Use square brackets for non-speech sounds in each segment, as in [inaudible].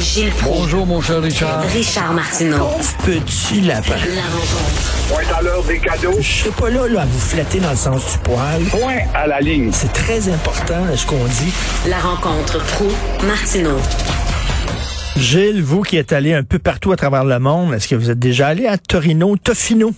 Gilles Proulx. Bonjour, mon cher Richard. Richard Martineau. Petit lapin. La rencontre. Point à l'heure des cadeaux. Je suis pas là, là à vous flatter dans le sens du poil. Point à la ligne. C'est très important ce qu'on dit. La rencontre pro martineau Gilles, vous qui êtes allé un peu partout à travers le monde, est-ce que vous êtes déjà allé à Torino, Tofino?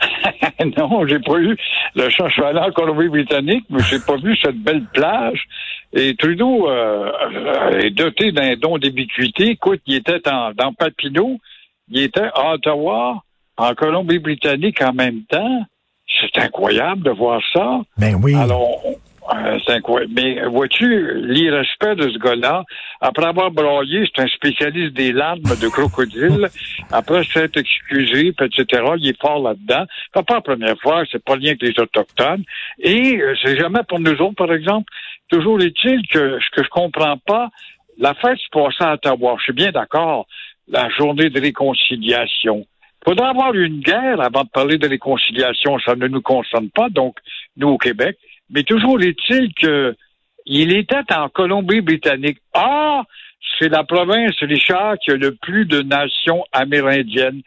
[laughs] non, j'ai pas eu le cheval en Colombie-Britannique, mais j'ai pas vu cette belle plage. Et Trudeau euh, est doté d'un don d'ubiquité. Écoute, il était en, dans Papineau, il était à Ottawa, en Colombie-Britannique en même temps. C'est incroyable de voir ça. Ben oui. Alors, euh, c'est incroyable. Mais vois-tu, l'irrespect de ce gars-là, après avoir broyé, c'est un spécialiste des larmes de crocodile, [laughs] après s'être excusé, etc., il est fort là-dedans. C'est pas la première fois, c'est pas lien que les Autochtones. Et euh, c'est jamais pour nous autres, par exemple. Toujours est-il que ce que je comprends pas, la fête se passait à Ottawa. Je suis bien d'accord. La journée de réconciliation. Faudrait avoir une guerre avant de parler de réconciliation. Ça ne nous concerne pas, donc, nous au Québec. Mais toujours est-il que il était en Colombie-Britannique. Ah, c'est la province, Richard, qui a le plus de nations amérindiennes.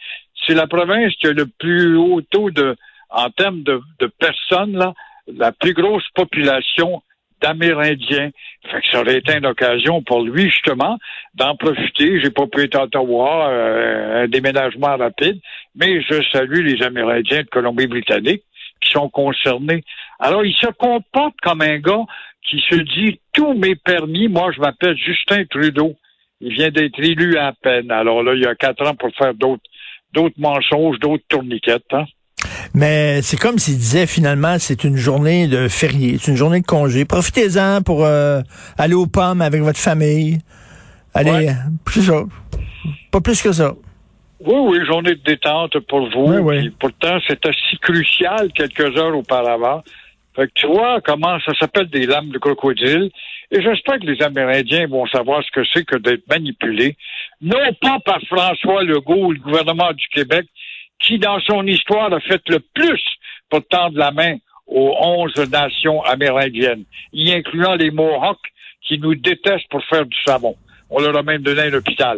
C'est la province qui a le plus haut taux de, en termes de, de personnes, là, la plus grosse population d'Amérindiens. Fait que ça aurait été une occasion pour lui, justement, d'en profiter. J'ai pas pu être à Ottawa, euh, un déménagement rapide, mais je salue les Amérindiens de Colombie-Britannique qui sont concernés. Alors, il se comporte comme un gars qui se dit tout m'est permis. Moi, je m'appelle Justin Trudeau. Il vient d'être élu à peine. Alors là, il y a quatre ans pour faire d'autres d'autres mensonges, d'autres tourniquettes. Hein? Mais c'est comme s'il disait finalement c'est une journée de férié, c'est une journée de congé. Profitez-en pour euh, aller aux pommes avec votre famille. Allez, Ouais. plus ça. Pas plus que ça. Oui, oui, journée de détente pour vous. Oui, pourtant, c'était si crucial quelques heures auparavant. Fait que tu vois comment ça s'appelle des lames de crocodile. Et j'espère que les Amérindiens vont savoir ce que c'est que d'être manipulés. Non pas par François Legault le gouvernement du Québec, qui, dans son histoire, a fait le plus pour tendre la main aux onze nations amérindiennes, y incluant les Mohawks qui nous détestent pour faire du savon. On leur a même donné un hôpital.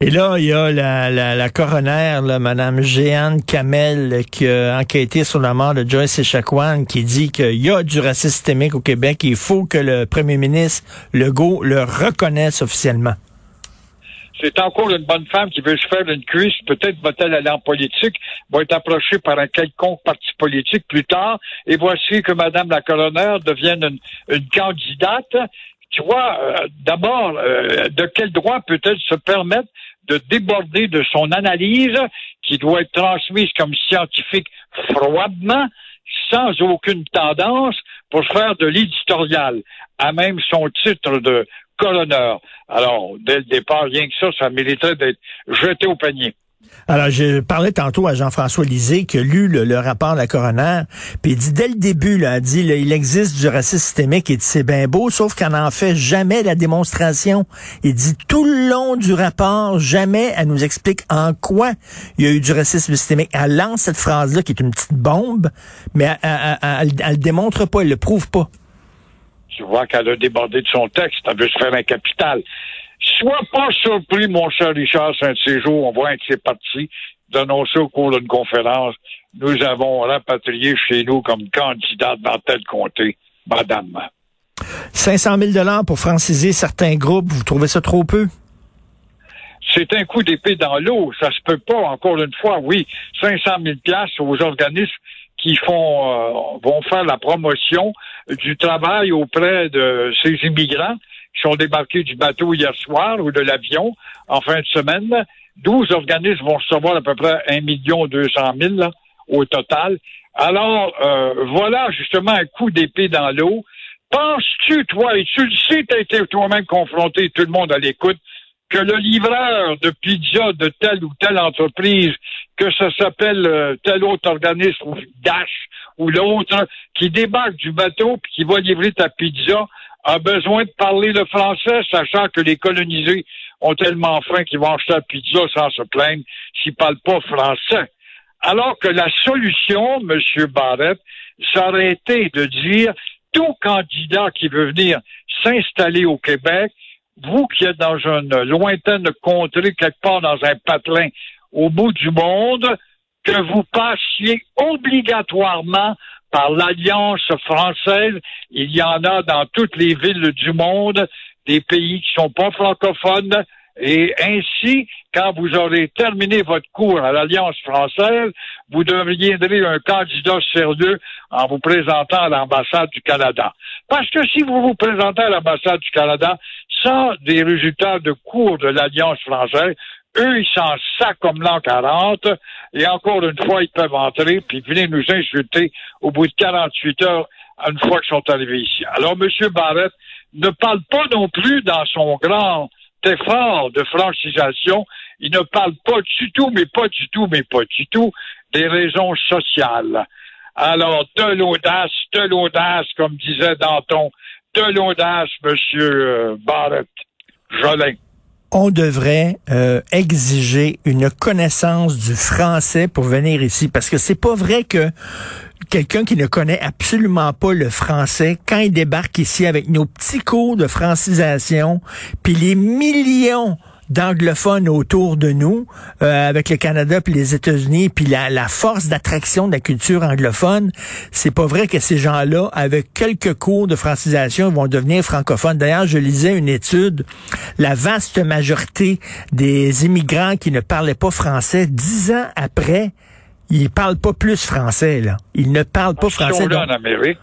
Et là, il y a la, la, la coroner, là, Mme Jeanne Kamel, qui a enquêté sur la mort de Joyce Echaquan, qui dit qu'il y a du racisme systémique au Québec et il faut que le premier ministre Legault le reconnaisse officiellement. C'est encore une bonne femme qui veut se faire une cuisse. Peut-être va-t-elle aller en politique, va être approchée par un quelconque parti politique plus tard. Et voici que Madame la coroner devienne une, une candidate. Tu vois, euh, d'abord, euh, de quel droit peut-elle se permettre de déborder de son analyse qui doit être transmise comme scientifique froidement, sans aucune tendance, pour faire de l'éditorial, à même son titre de coroner. Alors, dès le départ, rien que ça, ça mériterait d'être jeté au panier. Alors, je parlais tantôt à Jean-François Lisée qui a lu le, rapport de la coroner, puis il dit dès le début, là, il dit il existe du racisme systémique, dit c'est bien beau, sauf qu'on n'en fait jamais la démonstration. Il dit tout le long du rapport, jamais elle nous explique en quoi il y a eu du racisme systémique. Elle lance cette phrase-là qui est une petite bombe, mais elle, elle le démontre pas, elle le prouve pas. Tu vois qu'elle a débordé de son texte, elle veut se faire un capital. Sois pas surpris, mon cher Richard, jours, on voit un de ces partis d'annoncer au cours d'une conférence, nous avons rapatrié chez nous comme candidate dans tel comté, madame. 500 000 dollars pour franciser certains groupes, vous trouvez ça trop peu? C'est un coup d'épée dans l'eau. Ça se peut pas, encore une fois, oui. 500 000 piastres aux organismes qui font euh, vont faire la promotion du travail auprès de ces immigrants qui sont débarqués du bateau hier soir ou de l'avion en fin de semaine. 12 organismes vont recevoir à peu près 1 million 200 000 là, au total. Alors, euh, voilà justement un coup d'épée dans l'eau. Penses-tu, toi, et tu le sais, tu as été toi-même confronté, tout le monde à l'écoute, que le livreur de pizza de telle ou telle entreprise, que ça s'appelle euh, tel autre organisme, ou Dash, ou l'autre, qui débarque du bateau puis qui va livrer ta pizza, a besoin de parler le français, sachant que les colonisés ont tellement faim qu'ils vont acheter la pizza sans se plaindre s'ils parlent pas français. Alors que la solution, M. Barrett, été de dire tout candidat qui veut venir s'installer au Québec vous qui êtes dans une lointaine contrée, quelque part dans un patelin au bout du monde, que vous passiez obligatoirement par l'Alliance française. Il y en a dans toutes les villes du monde, des pays qui sont pas francophones. Et ainsi, quand vous aurez terminé votre cours à l'Alliance française, vous deviendrez un candidat sérieux en vous présentant à l'ambassade du Canada. Parce que si vous vous présentez à l'ambassade du Canada sans des résultats de cours de l'Alliance française, eux, ils s'en sacent comme l'an 40, et encore une fois, ils peuvent entrer, puis venir nous insulter au bout de 48 heures, une fois qu'ils sont arrivés ici. Alors, M. Barrett ne parle pas non plus dans son grand effort de francisation, il ne parle pas du tout, mais pas du tout, mais pas du tout, des raisons sociales. Alors, de l'audace, de l'audace, comme disait Danton, de l'audace, M. Barrett. Jolin on devrait euh, exiger une connaissance du français pour venir ici. Parce que c'est pas vrai que quelqu'un qui ne connaît absolument pas le français quand il débarque ici avec nos petits cours de francisation puis les millions d'anglophones autour de nous, euh, avec le Canada puis les États-Unis, puis la, la force d'attraction de la culture anglophone, c'est pas vrai que ces gens-là, avec quelques cours de francisation, vont devenir francophones. D'ailleurs, je lisais une étude, la vaste majorité des immigrants qui ne parlaient pas français, dix ans après, ils parlent pas plus français, là. Ils ne parlent pas français. en Amérique.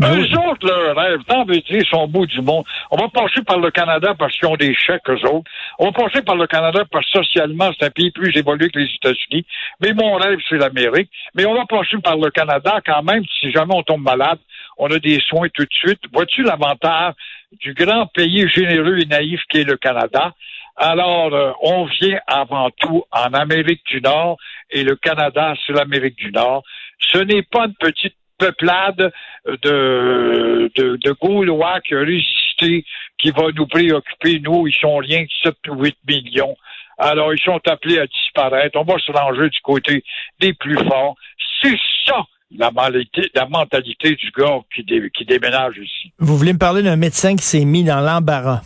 Ben eux autres, leur rêve, tant veut dire, sont au bout du monde. On va passer par le Canada parce qu'ils ont des chèques, eux autres. On va passer par le Canada parce que socialement, c'est un pays plus évolué que les États-Unis. Mais mon rêve, c'est l'Amérique. Mais on va passer par le Canada quand même, si jamais on tombe malade, on a des soins tout de suite. Vois-tu l'avantage du grand pays généreux et naïf qui est le Canada? Alors, euh, on vient avant tout en Amérique du Nord et le Canada, c'est l'Amérique du Nord. Ce n'est pas une petite peuplade de, de, de Gaulois qui a résisté, qui va nous préoccuper. Nous, ils sont rien que 7 ou 8 millions. Alors, ils sont appelés à disparaître. On va se ranger du côté des plus forts. C'est ça la mentalité, la mentalité du gars qui, qui déménage ici. Vous voulez me parler d'un médecin qui s'est mis dans l'embarras?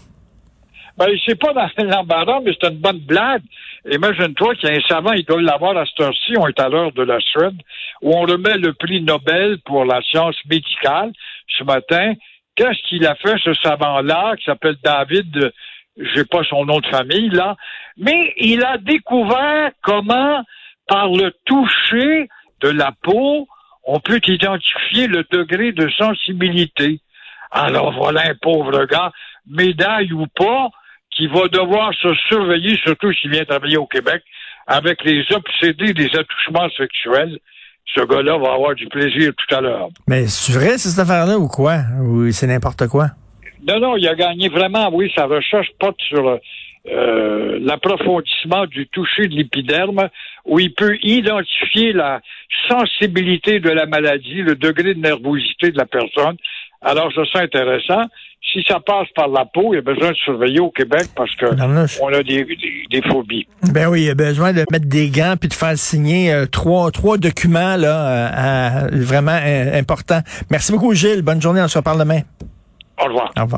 Ben, c'est pas dans [laughs] l'embarras, mais c'est une bonne blague. Imagine-toi qu'il y a un savant, il doit l'avoir à cette heure-ci, on est à l'heure de la Suède, où on remet le prix Nobel pour la science médicale ce matin. Qu'est-ce qu'il a fait, ce savant-là, qui s'appelle David, j'ai pas son nom de famille, là, mais il a découvert comment, par le toucher de la peau, on peut identifier le degré de sensibilité. Alors voilà un pauvre gars, médaille ou pas, qui va devoir se surveiller, surtout s'il vient travailler au Québec, avec les obsédés des attouchements sexuels. Ce gars-là va avoir du plaisir tout à l'heure. Mais c'est vrai, cette affaire-là, ou quoi? Ou c'est n'importe quoi? Non, non, il a gagné vraiment, oui, sa recherche porte sur euh, l'approfondissement du toucher de l'épiderme, où il peut identifier la sensibilité de la maladie, le degré de nervosité de la personne. Alors, ça, c'est intéressant si ça passe par la peau, il y a besoin de surveiller au Québec parce que on a des, des, phobies. Ben oui, il y a besoin de mettre des gants puis de faire signer euh, trois trois documents là euh, vraiment euh, importants. Merci beaucoup Gilles. Bonne journée. On se reparle demain. Au revoir. Au revoir.